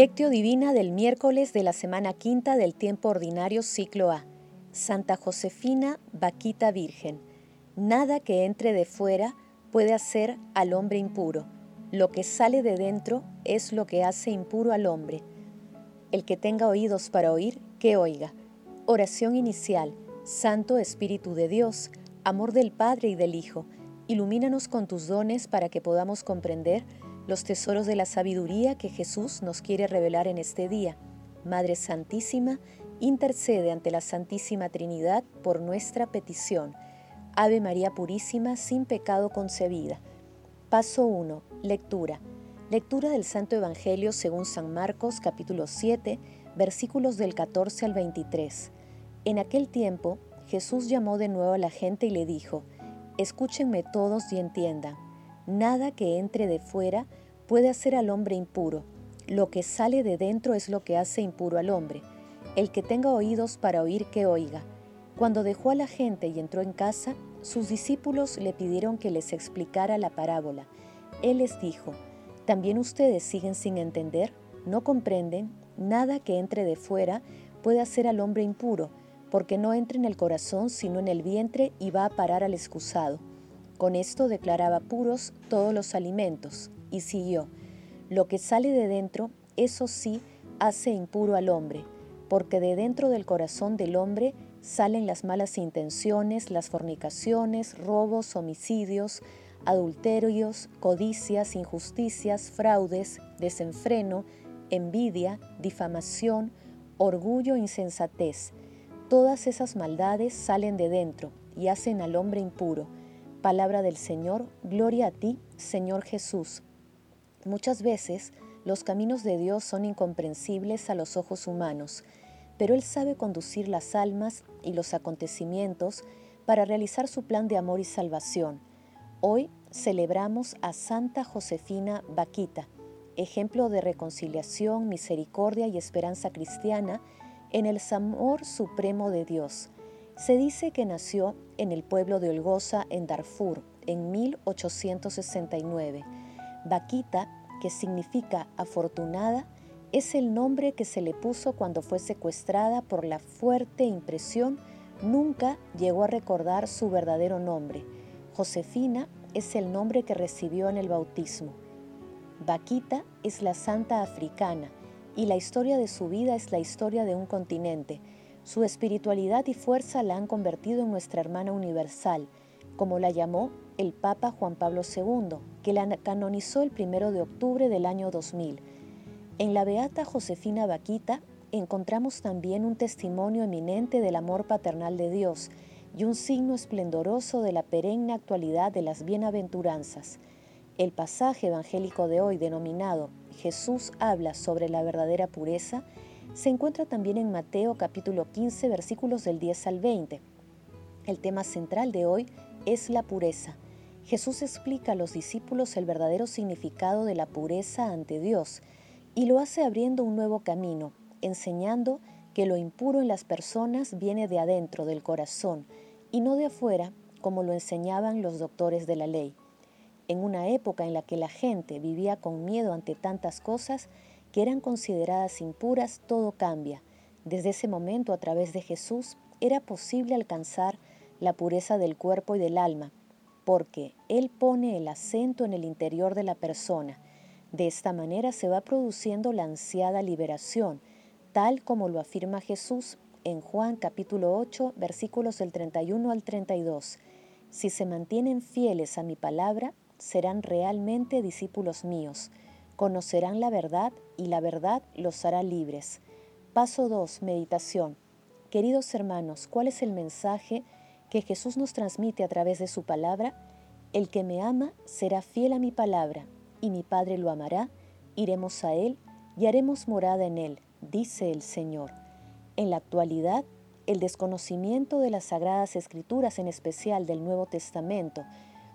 Lectio Divina del miércoles de la semana quinta del tiempo ordinario ciclo A. Santa Josefina, Vaquita Virgen. Nada que entre de fuera puede hacer al hombre impuro. Lo que sale de dentro es lo que hace impuro al hombre. El que tenga oídos para oír, que oiga. Oración inicial. Santo Espíritu de Dios, amor del Padre y del Hijo, ilumínanos con tus dones para que podamos comprender los tesoros de la sabiduría que Jesús nos quiere revelar en este día. Madre Santísima, intercede ante la Santísima Trinidad por nuestra petición. Ave María Purísima, sin pecado concebida. Paso 1. Lectura. Lectura del Santo Evangelio según San Marcos capítulo 7, versículos del 14 al 23. En aquel tiempo, Jesús llamó de nuevo a la gente y le dijo, Escúchenme todos y entiendan. Nada que entre de fuera puede hacer al hombre impuro. Lo que sale de dentro es lo que hace impuro al hombre. El que tenga oídos para oír, que oiga. Cuando dejó a la gente y entró en casa, sus discípulos le pidieron que les explicara la parábola. Él les dijo, ¿también ustedes siguen sin entender? ¿No comprenden? Nada que entre de fuera puede hacer al hombre impuro, porque no entra en el corazón sino en el vientre y va a parar al excusado. Con esto declaraba puros todos los alimentos y siguió, lo que sale de dentro, eso sí, hace impuro al hombre, porque de dentro del corazón del hombre salen las malas intenciones, las fornicaciones, robos, homicidios, adulterios, codicias, injusticias, fraudes, desenfreno, envidia, difamación, orgullo, insensatez. Todas esas maldades salen de dentro y hacen al hombre impuro. Palabra del Señor, gloria a ti, Señor Jesús. Muchas veces los caminos de Dios son incomprensibles a los ojos humanos, pero Él sabe conducir las almas y los acontecimientos para realizar su plan de amor y salvación. Hoy celebramos a Santa Josefina Vaquita, ejemplo de reconciliación, misericordia y esperanza cristiana en el amor supremo de Dios. Se dice que nació en el pueblo de Olgoza, en Darfur, en 1869 Vaquita, que significa afortunada, es el nombre que se le puso cuando fue secuestrada por la fuerte impresión, nunca llegó a recordar su verdadero nombre. Josefina es el nombre que recibió en el bautismo. Vaquita es la santa africana y la historia de su vida es la historia de un continente. Su espiritualidad y fuerza la han convertido en nuestra hermana universal, como la llamó el Papa Juan Pablo II, que la canonizó el 1 de octubre del año 2000. En la Beata Josefina Vaquita encontramos también un testimonio eminente del amor paternal de Dios y un signo esplendoroso de la perenne actualidad de las bienaventuranzas. El pasaje evangélico de hoy denominado Jesús habla sobre la verdadera pureza se encuentra también en Mateo capítulo 15 versículos del 10 al 20. El tema central de hoy es la pureza. Jesús explica a los discípulos el verdadero significado de la pureza ante Dios y lo hace abriendo un nuevo camino, enseñando que lo impuro en las personas viene de adentro del corazón y no de afuera, como lo enseñaban los doctores de la ley. En una época en la que la gente vivía con miedo ante tantas cosas que eran consideradas impuras, todo cambia. Desde ese momento, a través de Jesús, era posible alcanzar la pureza del cuerpo y del alma, porque Él pone el acento en el interior de la persona. De esta manera se va produciendo la ansiada liberación, tal como lo afirma Jesús en Juan capítulo 8 versículos del 31 al 32. Si se mantienen fieles a mi palabra, serán realmente discípulos míos, conocerán la verdad y la verdad los hará libres. Paso 2. Meditación. Queridos hermanos, ¿cuál es el mensaje que Jesús nos transmite a través de su palabra, el que me ama será fiel a mi palabra, y mi Padre lo amará, iremos a Él y haremos morada en Él, dice el Señor. En la actualidad, el desconocimiento de las sagradas escrituras, en especial del Nuevo Testamento,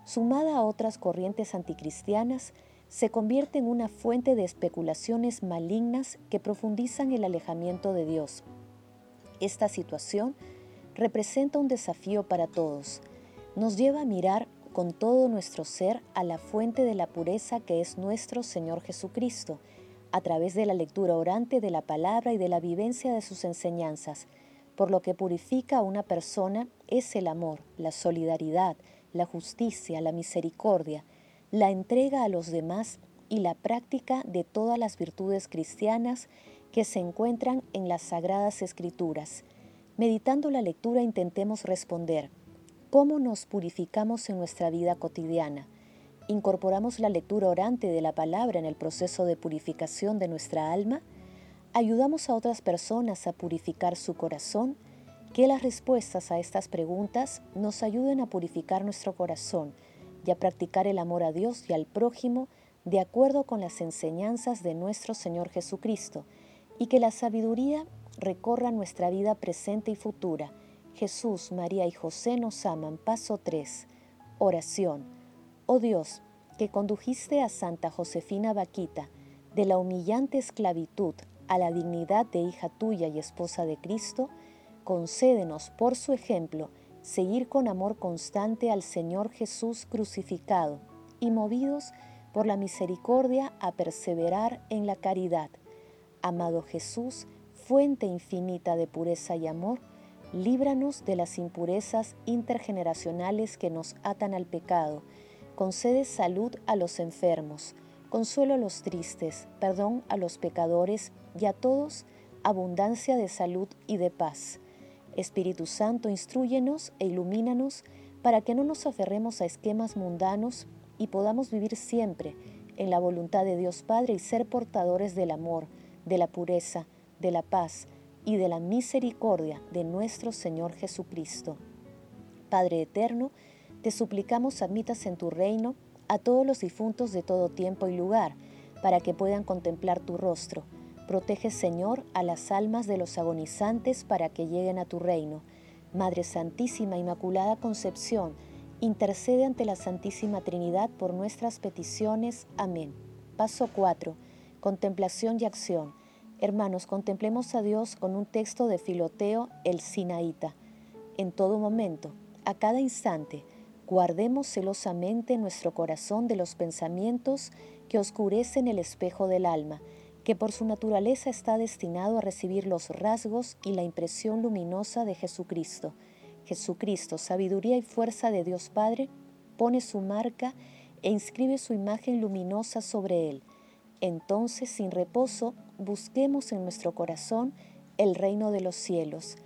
sumada a otras corrientes anticristianas, se convierte en una fuente de especulaciones malignas que profundizan el alejamiento de Dios. Esta situación representa un desafío para todos. Nos lleva a mirar con todo nuestro ser a la fuente de la pureza que es nuestro Señor Jesucristo, a través de la lectura orante de la palabra y de la vivencia de sus enseñanzas, por lo que purifica a una persona es el amor, la solidaridad, la justicia, la misericordia, la entrega a los demás y la práctica de todas las virtudes cristianas que se encuentran en las sagradas escrituras. Meditando la lectura intentemos responder, ¿cómo nos purificamos en nuestra vida cotidiana? ¿Incorporamos la lectura orante de la palabra en el proceso de purificación de nuestra alma? ¿Ayudamos a otras personas a purificar su corazón? Que las respuestas a estas preguntas nos ayuden a purificar nuestro corazón y a practicar el amor a Dios y al prójimo de acuerdo con las enseñanzas de nuestro Señor Jesucristo, y que la sabiduría recorra nuestra vida presente y futura. Jesús, María y José nos aman. Paso 3. Oración. Oh Dios, que condujiste a Santa Josefina Vaquita de la humillante esclavitud a la dignidad de hija tuya y esposa de Cristo, concédenos por su ejemplo seguir con amor constante al Señor Jesús crucificado y movidos por la misericordia a perseverar en la caridad. Amado Jesús, fuente infinita de pureza y amor, líbranos de las impurezas intergeneracionales que nos atan al pecado. Concede salud a los enfermos, consuelo a los tristes, perdón a los pecadores y a todos abundancia de salud y de paz. Espíritu Santo, instruyenos e ilumínanos para que no nos aferremos a esquemas mundanos y podamos vivir siempre en la voluntad de Dios Padre y ser portadores del amor, de la pureza, de la paz y de la misericordia de nuestro Señor Jesucristo. Padre eterno, te suplicamos admitas en tu reino a todos los difuntos de todo tiempo y lugar, para que puedan contemplar tu rostro. Protege, Señor, a las almas de los agonizantes para que lleguen a tu reino. Madre Santísima, Inmaculada Concepción, intercede ante la Santísima Trinidad por nuestras peticiones. Amén. Paso 4. Contemplación y acción. Hermanos, contemplemos a Dios con un texto de Filoteo el Sinaíta. En todo momento, a cada instante, guardemos celosamente nuestro corazón de los pensamientos que oscurecen el espejo del alma, que por su naturaleza está destinado a recibir los rasgos y la impresión luminosa de Jesucristo Jesucristo, sabiduría y fuerza de Dios Padre, pone su marca e inscribe su imagen luminosa sobre él. Entonces, sin reposo, busquemos en nuestro corazón el reino de los cielos.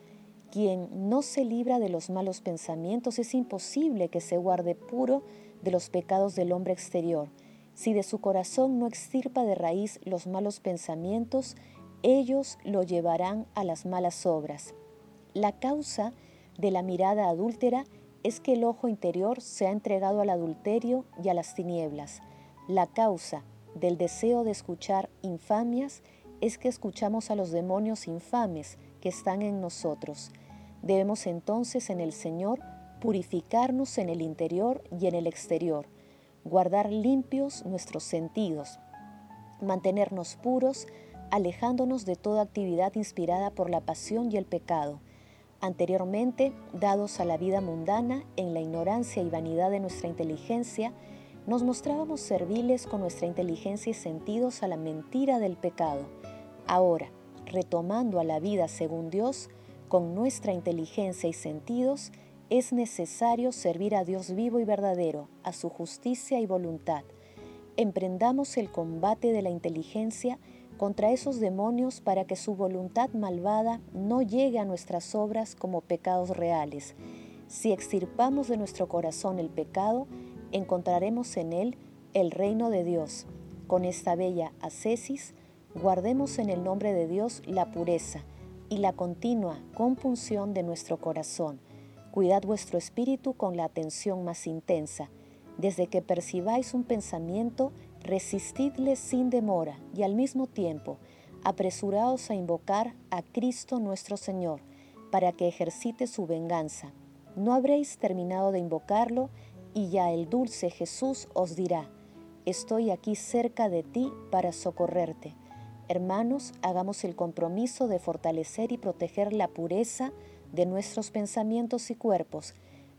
Quien no se libra de los malos pensamientos es imposible que se guarde puro de los pecados del hombre exterior. Si de su corazón no extirpa de raíz los malos pensamientos, ellos lo llevarán a las malas obras. La causa de la mirada adúltera es que el ojo interior se ha entregado al adulterio y a las tinieblas. La causa del deseo de escuchar infamias es que escuchamos a los demonios infames que están en nosotros. Debemos entonces en el Señor purificarnos en el interior y en el exterior, guardar limpios nuestros sentidos, mantenernos puros, alejándonos de toda actividad inspirada por la pasión y el pecado, Anteriormente, dados a la vida mundana, en la ignorancia y vanidad de nuestra inteligencia, nos mostrábamos serviles con nuestra inteligencia y sentidos a la mentira del pecado. Ahora, retomando a la vida según Dios, con nuestra inteligencia y sentidos, es necesario servir a Dios vivo y verdadero, a su justicia y voluntad. Emprendamos el combate de la inteligencia contra esos demonios para que su voluntad malvada no llegue a nuestras obras como pecados reales. Si extirpamos de nuestro corazón el pecado, encontraremos en él el reino de Dios. Con esta bella ascesis, guardemos en el nombre de Dios la pureza y la continua compunción de nuestro corazón. Cuidad vuestro espíritu con la atención más intensa. Desde que percibáis un pensamiento, resistidle sin demora y al mismo tiempo apresuraos a invocar a Cristo nuestro Señor para que ejercite su venganza. No habréis terminado de invocarlo y ya el dulce Jesús os dirá, estoy aquí cerca de ti para socorrerte. Hermanos, hagamos el compromiso de fortalecer y proteger la pureza de nuestros pensamientos y cuerpos,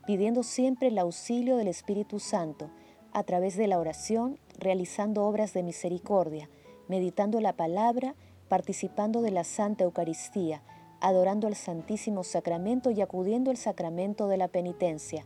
pidiendo siempre el auxilio del Espíritu Santo, a través de la oración, realizando obras de misericordia, meditando la palabra, participando de la Santa Eucaristía, adorando el Santísimo Sacramento y acudiendo al sacramento de la penitencia.